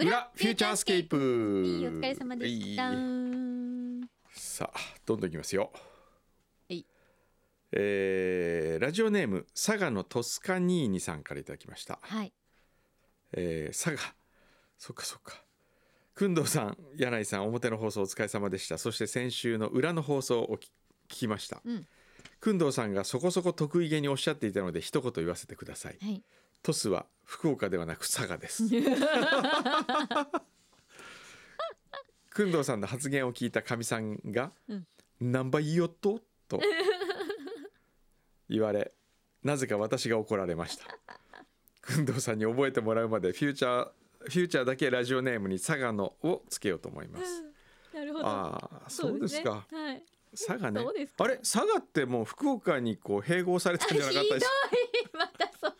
裏フューチャースケープ。いいお疲れ様でした。はいさあどんどんいきますよ。い。えーラジオネーム佐賀のトスカニーニさんからいただきました、はい。えー佐賀。そっかそっか。工藤さん柳井さん表の放送お疲れ様でした。そして先週の裏の放送を聞聞きました、うん。工藤さんがそこそこ得意げにおっしゃっていたので一言言わせてください。はい。トスは福岡ではなく佐賀です。工藤さんの発言を聞いたかみさんがうん「何倍よっと?」と言われなぜか私が怒られました。工藤さんに覚えてもらうまでフューチャーフューチャーだけラジオネームに佐賀のをつけようと思います。なるほど。ああそうですか。ねはい。佐賀ねあれ？佐賀ってもう福岡にこう併合されたんじゃなかったですか？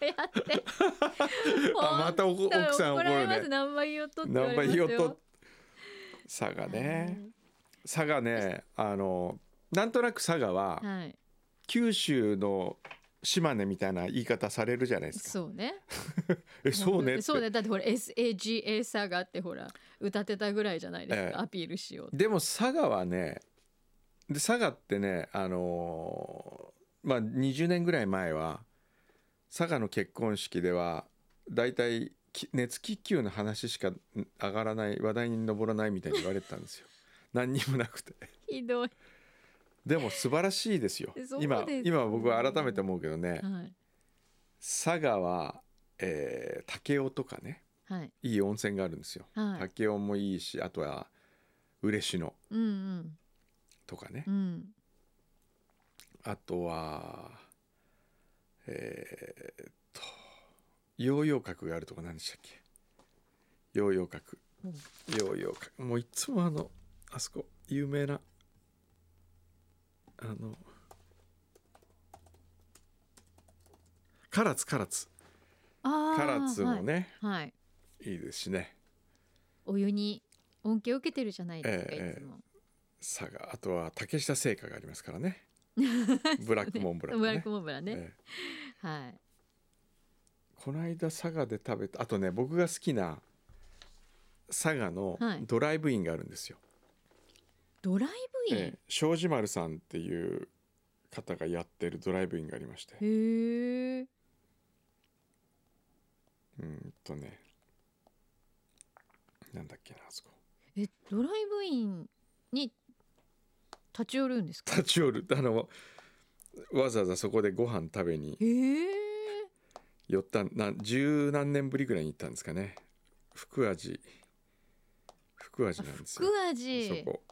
やって。あまた奥さん怒るね。何倍よっと何。倍よと佐賀ね佐賀ねあのなんとなく佐賀ははい。九州の島根みたいな言い方されるじゃないですか。そうね。えそうねそうね。だってほら S A G A サがあってほら歌ってたぐらいじゃないですか。ええアピールしよう。でも佐賀はねで佐賀ってねあのーまあ20年ぐらい前は佐賀の結婚式ではだいたいき熱気球の話しか上がらない話題に上らないみたいに言われてたんですよ。何にもなくて。ひどい。でも素晴らしいですよ。今今僕は改めて思うけどね、はい。佐賀は、えー武雄とかねはい。いい温泉があるんですよ。はい武雄もいいしあとは嬉野とかね、うん。あとはえーっとヨーヨー閣があるとこ何でしたっけ？ヨーヨー閣ヨーヨー閣もういつもあのあそこ有名なあの唐津唐津。唐津もね、はい。はい。い、いですしねお湯に恩恵を受けてるじゃないですか、ええいつも。佐賀あとは竹下製菓がありますからねブラックモンブラン、ね。ブラックモンブランね。ええ。はい。この間佐賀で食べたあとね僕が好きな佐賀のはい。ドライブインがあるんですよ、ドライブイン？ええ。庄司丸さんっていう方がやってるドライブインがありまして。へえ。うんとね。なんだっけなあそこ。え、ドライブインに立ち寄るんですか？立ち寄るあのわざわざそこでご飯食べに。寄ったな十何年ぶりぐらいに行ったんですかね福味福味なんですよ福味。そこ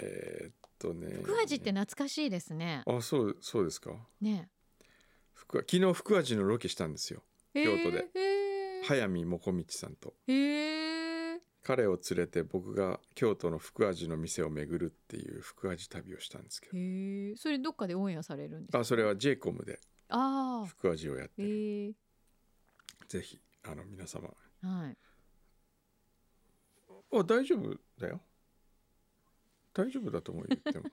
えーっとね福味って懐かしいですね。あそうそうですかね。福昨日福味のロケしたんですよ京都で。早見もこみちさんとへえ。彼を連れて僕が京都の福味の店を巡るっていう福味旅をしたんですけどへえ。それどっかでオンエアされるんですか？あそれは j イコムでああ。福味をやってる。ぜひあの皆様はい。あ大丈夫だよ大丈夫だと思う言っても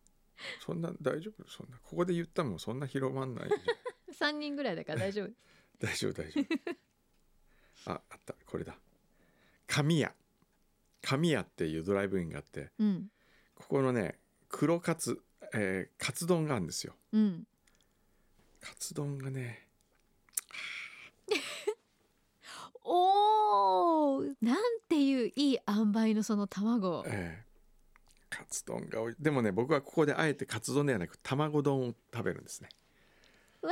そんな大丈夫？そんなここで言ったもんそんな広まんないじゃん三人ぐらいだから大丈夫。大丈夫大丈夫ああったこれだ神谷神谷っていうドライブインがあってうん。ここのね黒カツ、えーカツ丼があるんですようん。カツ丼がね おお。なんていういい塩梅のその卵。えーカツ丼がおいでもね僕はここであえてカツ丼ではなく卵丼を食べるんですねわ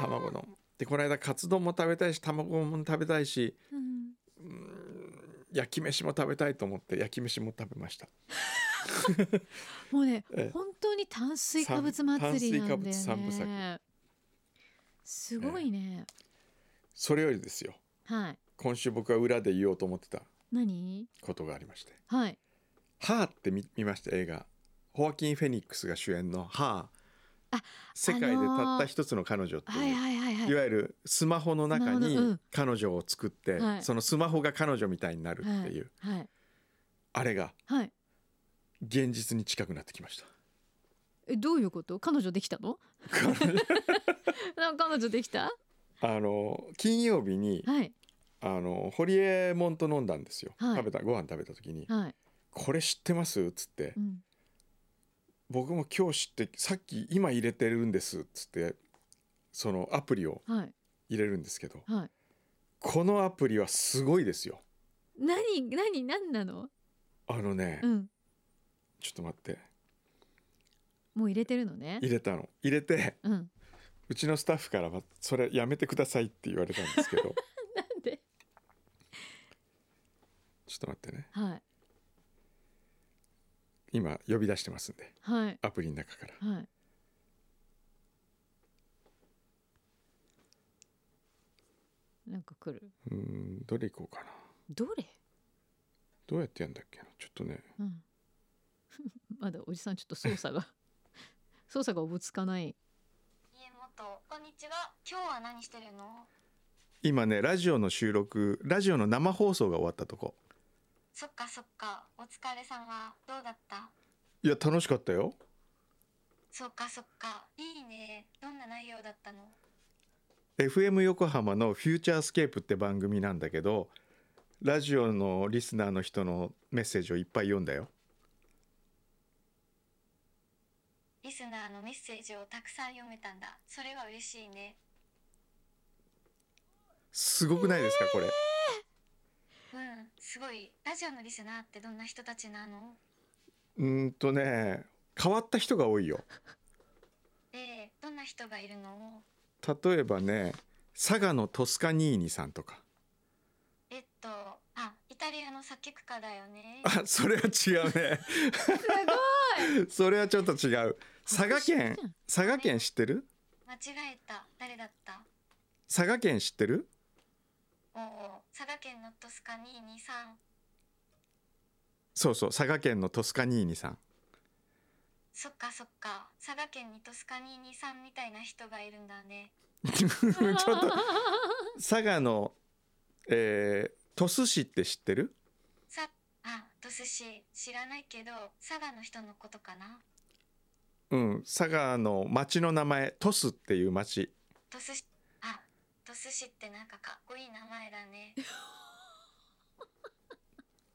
卵丼でこの間カツ丼も食べたいし卵も食べたいしうん。焼き飯も食べたいと思って焼き飯も食べました。もうね、ええ。本当に炭水化物祭りなんだよ炭水化物三部ね。すごいね。それよりですよ。はい。今週僕は裏で言おうと思ってた何？ことがありまして。はい「ハーって見見ました？映画。ホアキン・フェニックスが主演の「ハー。あ世界でたった一つの彼女っていう、はいはいはいはい。いわゆるスマホの中にん。彼女を作って、はい。そのスマホが彼女みたいになるっていう、はい。あれがはい。現実に近くなってきました。えどういうこと？彼女できたの？な 彼女できた？あの金曜日にはい。あのホリエモンと飲んだんですよ、はい。食べたご飯食べた時にはい「これ知ってます?」っつってうん「僕も今日知ってさっき今入れてるんです」っつってそのアプリをはい。入れるんですけどはい。このアプリはすごいですよ。何何何なの？あのね、うん。ちょっと待って。もう入れてるのね？入れたの。入れてうん。うちのスタッフからは「それやめてください」って言われたんですけど。なんで？ちょっと待ってね。はい今呼び出してますんではい。アプリの中から。はい。なんか来る？うーんどれ行こうかな。どれ？どうやってやんだっけな？ちょっとね。うん。まだおじさんちょっと操作が 操作がおぼつかない。家元こんにちは。今日は何してるの？今ねラジオの収録ラジオの生放送が終わったとこそっかそっか。お疲れ様。どうだった？いや楽しかったよ。そっかそっか。いいね。どんな内容だったの？FM 横浜の「フューチャースケープ」って番組なんだけどラジオのリスナーの人のメッセージをいっぱい読んだよ。リスナーのメッセージをたくさん読めたんだ。それは嬉しいね。すごくないですかこれ？うんすごいラジオのリスナーってどんな人たちなの？うーんとね変わった人が多いよ。でどんな人がいるの？例えばね佐賀のトスカニーニさんとか。えっとあイタリアの作曲家だよね。あそれは違うね。それはちょっと違う。佐賀県佐賀県知ってる？間違えた。誰だった？佐賀県知ってる？佐賀県のトスカニーニさん。そうそう佐賀県のトスカニーニさん。そっかそっか。佐賀県にトスカニーニさんみたいな人がいるんだね。ちょっと佐賀の、えー、鳥栖市って知ってる？さあトス市。知らないけど佐賀の人のことかな。うん佐賀の町の名前鳥栖っていう町。トス市。あトス市ってなんかかっこいい名前だね。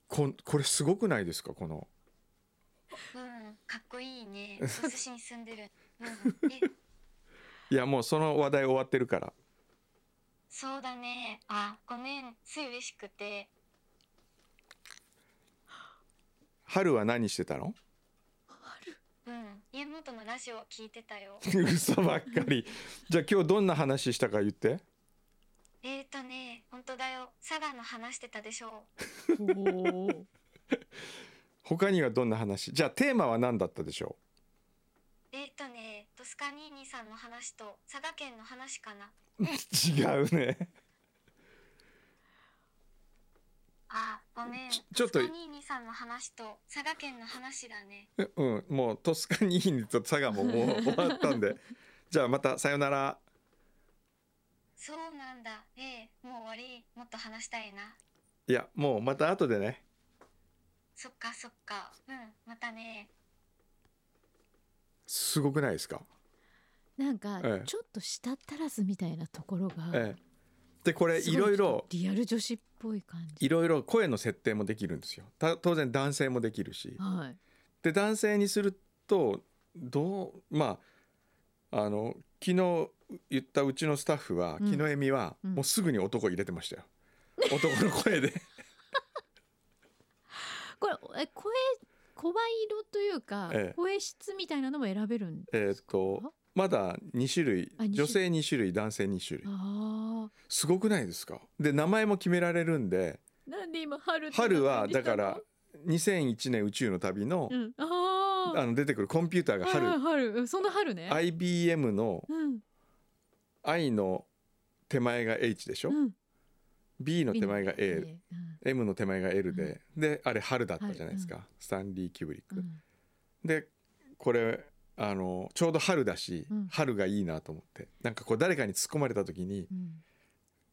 こんこれすごくないですか？この。うんかっこいいね。トス市に住んでる。うん。え。いやもうその話題終わってるから。そうだね。あごめん。つい嬉しくて。春は何してたの？うん。家元のラジオ聞いてたよ。嘘ばっかり。じゃあ今日どんな話したか言ってえーとね本当だよ。佐賀の話してたでしょ。お お他にはどんな話？じゃあテーマは何だったでしょえーとねトスカニーニさんの話と佐賀県の話かな。う 違うね。あごめん。ちちょっとトスカニーニさんの話と佐賀県の話だね。うん。もうトスカニーニと佐賀ももう終わったんで。じゃあまたさよならそうなんだ。ええもう終わり？もっと話したいな。いやもうまた後でね。そっかそっか。うんまたね。すごくないですか？なんかええ。ちょっと舌足らずみたいなところがええ。でこれいろいろリアル女子っぽい感じ。いろいろ声の設定もできるんですよ。た当然男性もできるし。はい。で男性にするとどうまああの昨日言ったうちのスタッフは、うん。木の恵美はうん。もうすぐに男入れてましたよ、男の声で。これえ声声色というか、ええ。声質みたいなのも選べるんえーっとまだ2種類あ二種類。女性2種類男性2種類。あすごくないですか？で名前も決められるんでーなんで今春春はだから2001年宇宙の旅の,、うん。あの出てくるコンピューターが春、はいはい春うんそんな春ね。IBM のうん I の手前が H でしょ、うん。B の手前が A、うん M の手前が L で、であれ春だったじゃないですか、スタンリー・キューブリック、うん。でこれあのちょうど春だし、うん。春がいいなと思って。なんかこう誰かに突っ込まれた時に、うん。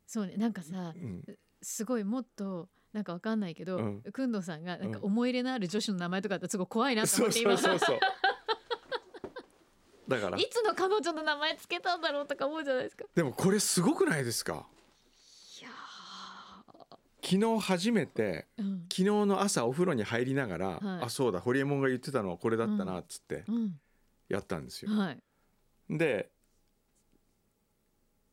そうね。なんかさうん、すごいもっとなんかわかんないけど、うん。くんどうさんがなんかうん。思い入れのある女子の名前とかだったらすごい怖いなとそう思って今。そうそうそうだから。いつの彼女の名前つけたんだろうとか思うじゃないですか。でもこれすごくないですか？いや昨日初めてーうん。昨日の朝お風呂に入りながら、はい。あそうだホリエモンが言ってたのはこれだったなっつってうん。やったんですよ、はい。で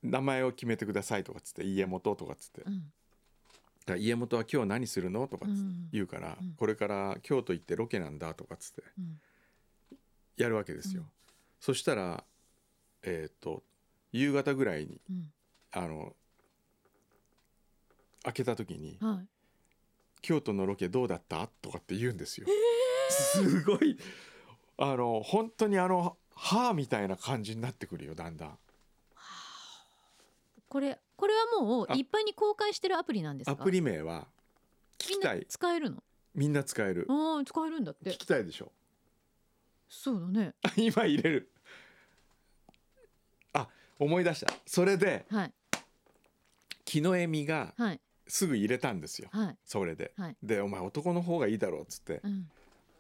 名前を決めてくださいとかっつって家元とかっつって。だ家元は今日何するのとかっつってうん。言うから、うん。これから京都行ってロケなんだとかっつってうん。やるわけですよ、うんそしたらえっ、と夕方ぐらいにうん。あの開けた時にはい「京都のロケどうだった?」とかって言うんですよ、すごい。あの本当にあの歯みたいな感じになってくるよだんだん。これこれはもうあ。一般に公開してるアプリなんですか？アプリ名は聞きたい。使えるの？みんな使える。ああ使えるんだって。聞きたいでしょ。そうだね。今入れる。あ思い出した。それではい。木の恵美がはい。すぐ入れたんですよ。はい。それで。はい。でお前男の方がいいだろうっつってうん。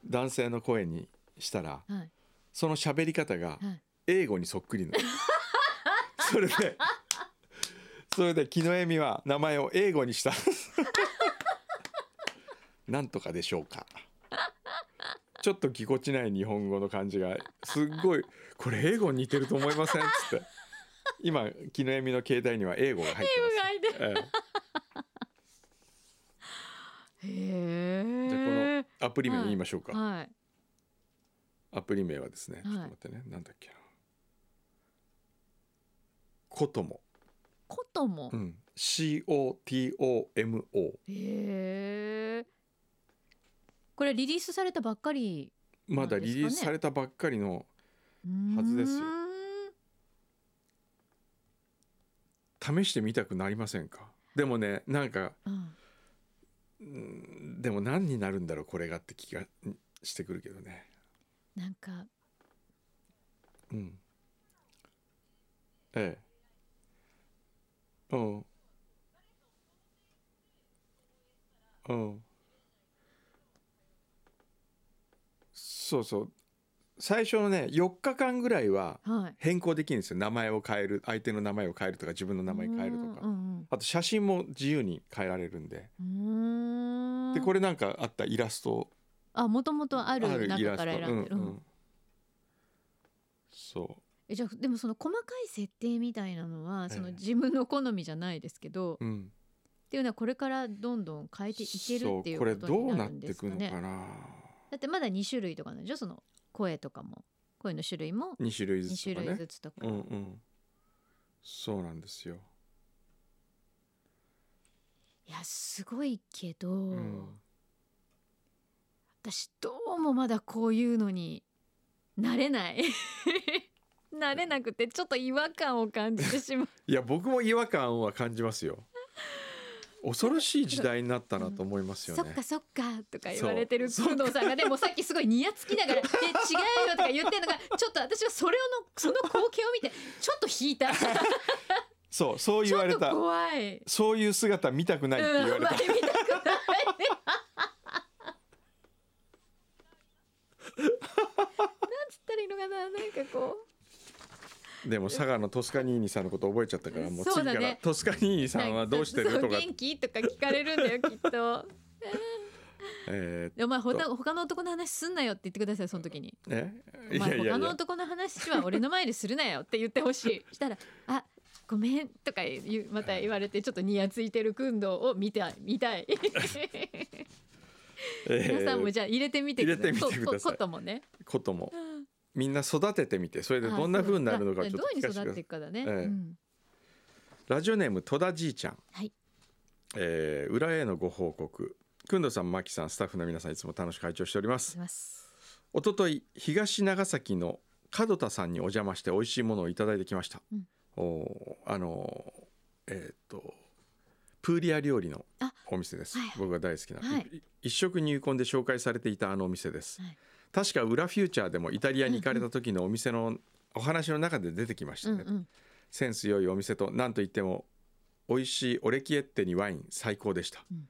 男性の声にしたらはい。その喋り方がはい。英語にそっくりなの。それでそれで木の恵美は名前を英語にした。なんとかでしょうか。ちょっとぎこちない日本語の感じがすっごいこれ英語に似てると思いませんっつって今木の恵美の携帯には英語が入ってます。入ってええ。へえ。じゃあこのアプリ名言いましょうか、はい。アプリ名はですね、はい。ちょっと待ってね。なんだっけな。コトモ、こともう、ん、COTOMO へえ。これリリースされたばっかりまだリリースされたばっかりのはずですよう試してみたくなりませんか？でもねなんかうん。でも何になるんだろうこれがって気がしてくるけどね。なんかうん。ええ。うん。うん。そうそう最初のね4日間ぐらいははい。変更できるんですよ。名前を変える相手の名前を変えるとか自分の名前変えるとか。うんあと写真も自由に変えられるんで。うんうん。でこれなんかあったイラスト。あもともとある中から選んでる、うんうん。うん。そえじゃあでもその細かい設定みたいなのはええ。その自分の好みじゃないですけど、ううん。っていうのはこれからどんどん変えていけるっていうそうことこれどうなっになるんでてくのすかねかな。だってまだ2種類とかなんでしょ？その声とかも声の種類も2種類ず2種類つとかね。ずつとか、うんうん。そうなんですよ、いやすごいけど、うん、私どうもまだこういうのになれない。なれなくてちょっと違和感を感じてしまう。いや僕も違和感は感じますよ恐ろしい時代になったなと思いますよね。そっかそっかとか言われてるそう。工藤さんがでもさっきすごいニヤつきながら「え違うよ」とか言ってるのがちょっと私はそれのその光景を見てちょっと引いた。ち そうそう言ょっとわれた怖い。そういう姿見たくないって言われた。うんたくない。なんつったらいいのかななんかこでも佐賀のトスカニーニさんのこと覚えちゃったからもう次かそうだね。らトスカニーニうさんはどうしてる？とか。元気？とか聞かれるんだよきっと。えでお前ほた他の男の話すんなよって言ってくださいその時に。ーえ？お前他の男の話は俺の前でするなよって言ってほしい。したら「あごめん」とかまた言われてちょっとニヤついてる訓導を見たい見たい。皆さんもじゃあ入れてみてください。ここともね。こともみんな育ててみてそれでどんな風になるのかちょっと聞かせてください。ラジオネーム戸田じいちゃん、はい。えー裏へのご報告。くんどさんまきさんスタッフの皆さんいつも楽しく会長しております。おととい東長崎の門田さんにお邪魔して美味しいものをいただいてきました、うん。おーあのーえーっとプーリア料理のあお店です、はい。僕が大好きな、はい。い一食入魂で紹介されていたあのお店です、はい確か裏フューチャーでもイタリアに行かれた時のお店のお話の中で出てきましたね、うんうん。センス良いお店と何といっても美味しいオレキエッテにワイン最高でした、ん。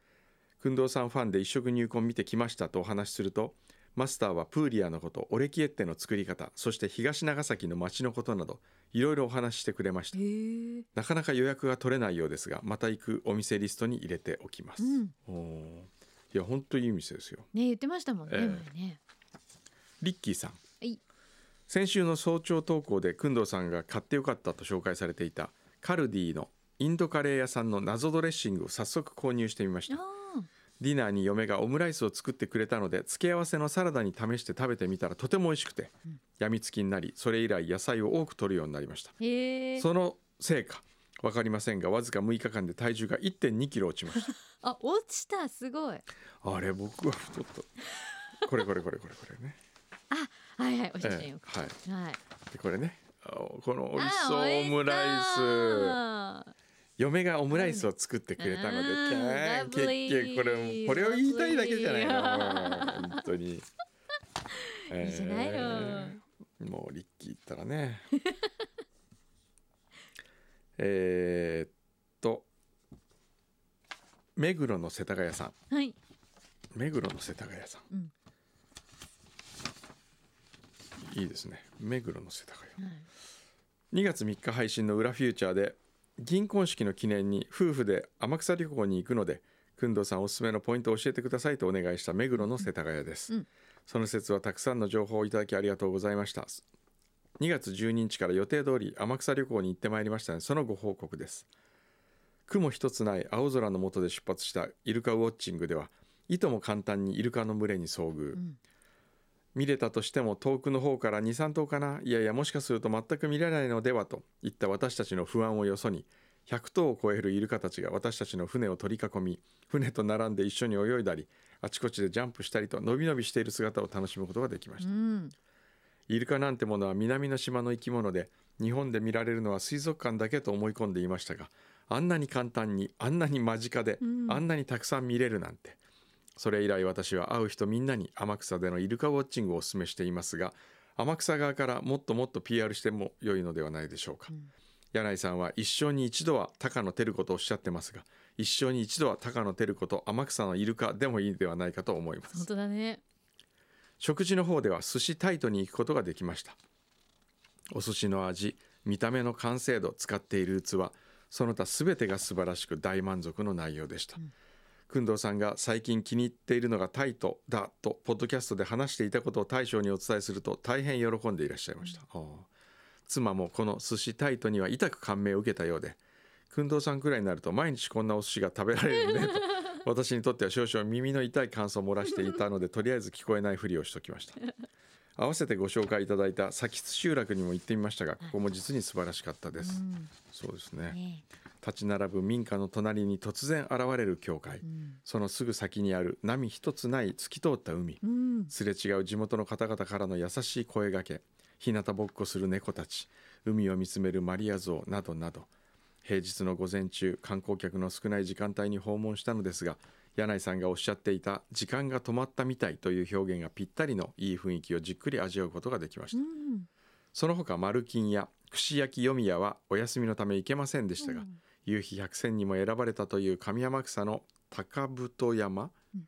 工藤さんファンで一食入魂見てきましたとお話しするとマスターはプーリアのことオレキエッテの作り方そして東長崎の町のことなどいろいろお話ししてくれました。なかなか予約が取れないようですがまた行くお店リストに入れておきます、うん。いや本当いい店ですよ。ね言ってましたもんね、ええ。前ねリッキーさん。はい。先週の早朝投稿で工藤さんが買ってよかったと紹介されていたカルディのインドカレー屋さんの謎ドレッシングを早速購入してみました。あディナーに嫁がオムライスを作ってくれたので付け合わせのサラダに試して食べてみたらとても美味しくて、やみつきになりそれ以来野菜を多く取るようになりました。そのせいか？分かりませんがわずか6日間で体重が1 2キロ落ちまし あ落ちた。すごい。たあれ僕は太った。これこれこれこれこれね、はいはいお写え真を、えはい。はい。でこれねあこの美味しあそうオムライス嫁がオムライスを作ってくれたので、結局これこれを言いたいだけじゃないの本当に、いいじゃないの。もうリッキーったらね。えーっと目黒の世田谷さん。はい。目黒の世田谷さん、うんいいですね。目黒の世田谷はい。2月3日配信の「裏フューチャー」で銀婚式の記念に夫婦で天草旅行に行くので工藤さんおすすめのポイントを教えてくださいとお願いした目黒の世田谷です、うん。その説はたくさんの情報をいただきありがとうございました。2月12日から予定通り天草旅行に行ってまいりましたのでそのご報告です。雲一つない青空の下で出発したイルカウォッチングではいとも簡単にイルカの群れに遭遇、ん見れたとしても遠くの方から23頭かな。いやいやもしかすると全く見れないのではといった私たちの不安をよそに100頭を超えるイルカたちが私たちの船を取り囲み船と並んで一緒に泳いだりあちこちでジャンプしたりとのびのびしている姿を楽しむことができました。うん。イルカなんてものは南の島の生き物で日本で見られるのは水族館だけと思い込んでいましたがあんなに簡単にあんなに間近で、うん。あんなにたくさん見れるなんてそれ以来私は会う人みんなに天草でのイルカウォッチングをお勧めしていますが天草側からもっともっと PR しても良いのではないでしょうか、柳井さんは一生に一度は高野照子とおっしゃってますが一生に一度は高野照子と天草のイルカでもいいではないかと思います。本当だね。食事の方では寿司タイトに行くことができました。お寿司の味見た目の完成度使っている器その他全てが素晴らしく大満足の内容でした、工藤さんが最近気に入っているのがタイトだとポッドキャストで話していたことを大将にお伝えすると大変喜んでいらっしゃいました、ああ。妻もこの寿司タイトには痛く感銘を受けたようで工藤さんくらいになると毎日こんなお寿司が食べられるねと 私にとっては少々耳の痛い感想を漏らしていたのでとりあえず聞こえないふりをしときました合わせてご紹介いただいた佐吉集落にも行ってみましたがここも実に素晴らしかったです、うん。そうですね。ね立ち並ぶ民家の隣に突然現れる教会、うん。そのすぐ先にある波一つない透き通った海。うん。すれ違う地元の方々からの優しい声がけ。日向ぼっこする猫たち。海を見つめるマリア像などなど。平日の午前中観光客の少ない時間帯に訪問したのですが柳井さんがおっしゃっていた時間が止まったみたいという表現がぴったりのいい雰囲気をじっくり味わうことができました、うん。その他丸金や串焼き読み屋はお休みのため行けませんでしたが、夕日百選にも選ばれたという上天草の高太山、うん。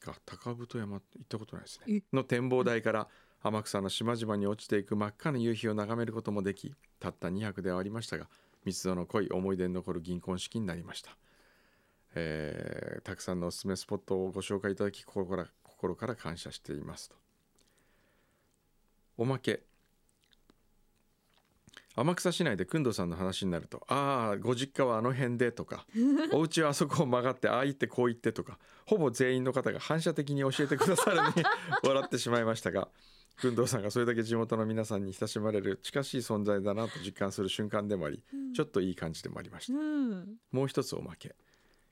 が高太山行ったことないですえ。ねの展望台から天草の島々に落ちていく真っ赤な夕日を眺めることもできたった2泊ではありましたが密度の濃い思い出に残る銀婚式になりました、えーたくさんのおすすめスポットをご紹介いただき心から心から感謝していますと。おまけ。天草市内で工藤さんの話になると「ああご実家はあの辺で」とか「お家はあそこを曲がってああ言ってこう言って」とかほぼ全員の方が反射的に教えてくださるのに 笑ってしまいましたが工藤さんがそれだけ地元の皆さんに親しまれる近しい存在だなと実感する瞬間でもありちょっといい感じでもありました。うん。もう一つおまけ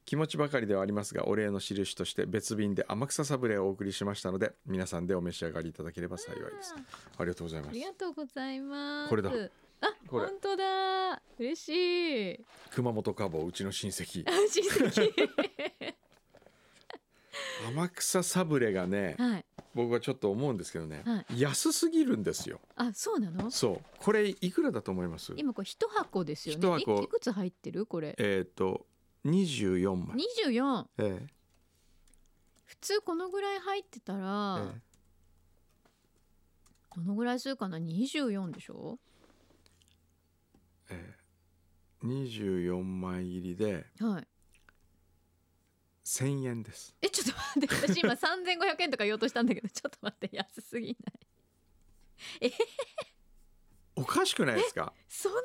気持ちばかりではありますがお礼の印として別便で天草サブレをお送りしましたので皆さんでお召し上がりいただければ幸いです。ありがとうございます。ありがとうございます。これだ。あこれ。本当だ。嬉しい。熊本カボうちの親戚。あ親戚。天草サブレがねはい。僕はちょっと思うんですけどね、は安すぎるんですよ。あそうなの？そう。これいくらだと思います？今これ一箱ですよね。一箱。いいくつ入ってる？これ。えっ、と24枚24え普通このぐらい入ってたえら、えどのぐらいするかな？24でしょ？ええ。え24枚入りではい。1000円です。えちょっと待って。私今3500円とか言おうとしたんだけどちょっと待って。安すぎない。おかしくないですか？そんな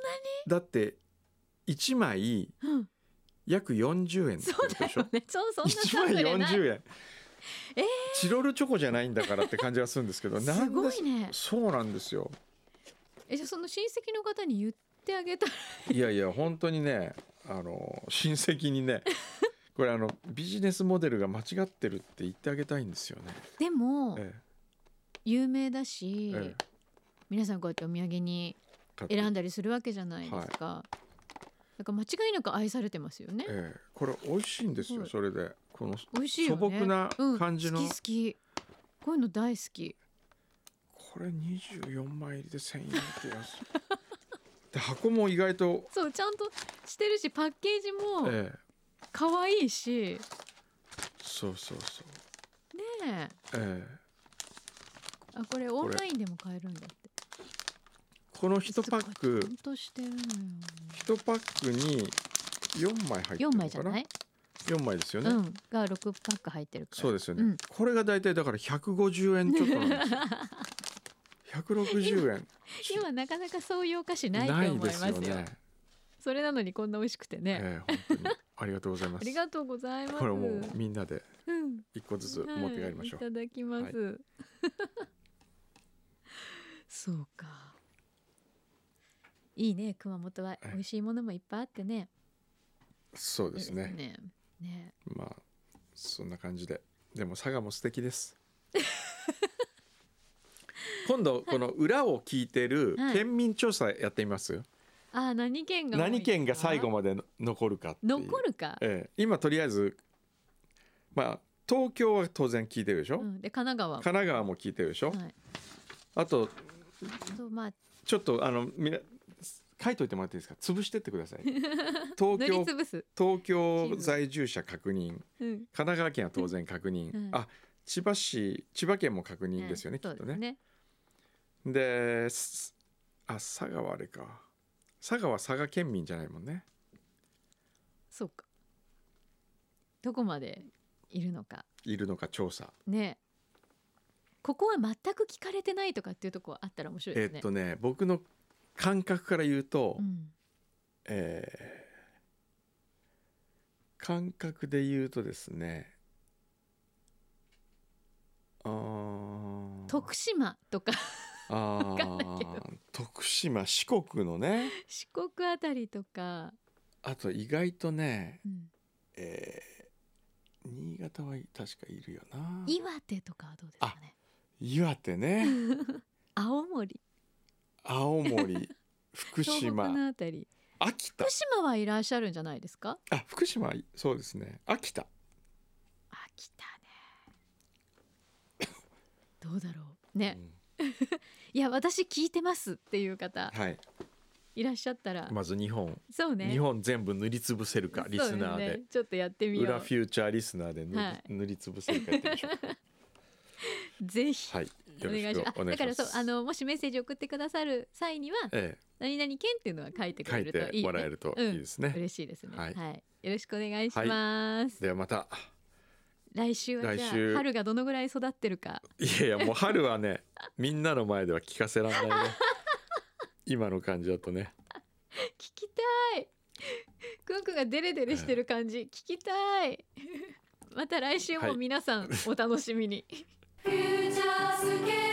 だって1枚に、うん、約40円そうだことでしょ？よね。そうそんな1サ枚ブレない。40円えチロルチョコじゃないんだからって感じがするんですけどすごでいね。そうなんですよ。えじゃあその親戚の方に言ってあげたら？いやいや本当にねあの親戚にねこれあのビジネスモデルが間違ってるって言ってあげたいんですよね。でもえ有名だし、ええ。皆さんこうやってお土産に選んだりするわけじゃないですか、だから間違いなく愛されてますよね。ええこれ美味しいんですよ、はい。それで。この美味しい素朴なうん感じの。好き好き。こういうの大好き。これ24枚入りで1000円って安い。で箱も意外と、そうちゃんとしてるしパッケージもええ。可愛いし、そうそうそう。ねえ。ええ。あこれ。オンラインでも買えるんだこの1パックちゃんとしてるのよ1パックに4枚入ってる4のかな？枚じゃない、4枚ですよね、うんが6パック入ってるから。そうですよね、うん。これが大体だから150円ちょっとなんですよ160円。今なかなかそういうお菓子ないと思いますよ。ですよね。それなのにこんな美味しくてね、ええ本当にありがとうございます。ありがとうございます。これもうみんなでうん。一個ずつ持って帰りましょう、はい、いただきます、そうかいいね熊本は。美味しいものもいっぱいあってね。そうですね。いいね。ね。まあそんな感じで。でも佐賀も素敵です。今度この裏を聞いてるはい。県民調査やってみます、あ何県が何県が最後ままでの残るかっていう。残るか、ええ、今とりあえずまあ東京は当然聞いてるでしょ、うん、で神奈川神奈川も聞いてるでしょ、はい。あとまあちょっとあのみな書いといてもらっていいですか？潰してってください。東京東京在住者確認。うん、神奈川県は当然確認、うん。あ千葉市千葉県も確認ですよね、はいきっとね。であ佐賀はあれか。佐賀は佐賀県民じゃないもんね。そうか。どこまでいるのか。いるのか調査、ね。ここは全く聞かれてないとかっていうとこあったら面白いですね、えっとね僕の感覚から言うと、うん、えー感覚で言うとですねあー。徳島とか。あ徳島四国のね。四国あたりとか、あと意外とね、うん、えー新潟は確かいるよな。岩手とかはどうですかね。岩手ね。青森青森 福島。のあたり。秋田。福島はいらっしゃるんじゃないですか？あ福島そうですね。秋田。秋田ね。どうだろう。ね、いや私聞いてますっていう方。はい。いらっしゃったら、まず日本、そうね。日本全部塗りつぶせるかリスナーで。ねちょっとやってみよ裏うフューチャーリスナーで塗り,、はい。塗りつぶせるかやってみましょう。ぜひ、はい。よお願いろします。あだからそうあのもしメッセージ送ってくださる際にはえ。何々県っていうのは書いてくれるといい、ね、てもらえるといいですね、嬉しいですね、ははい。いよろしくお願いします、ではまた来週はじゃあ春がどのぐらい育ってるか。いやいやもう春はね みんなの前では聞かせらんないね。今の感じだとね。聞きたい。くんくんがデレデレしてる感じ。聞きたい。また来週も皆さんお楽しみに、フューチャースケープ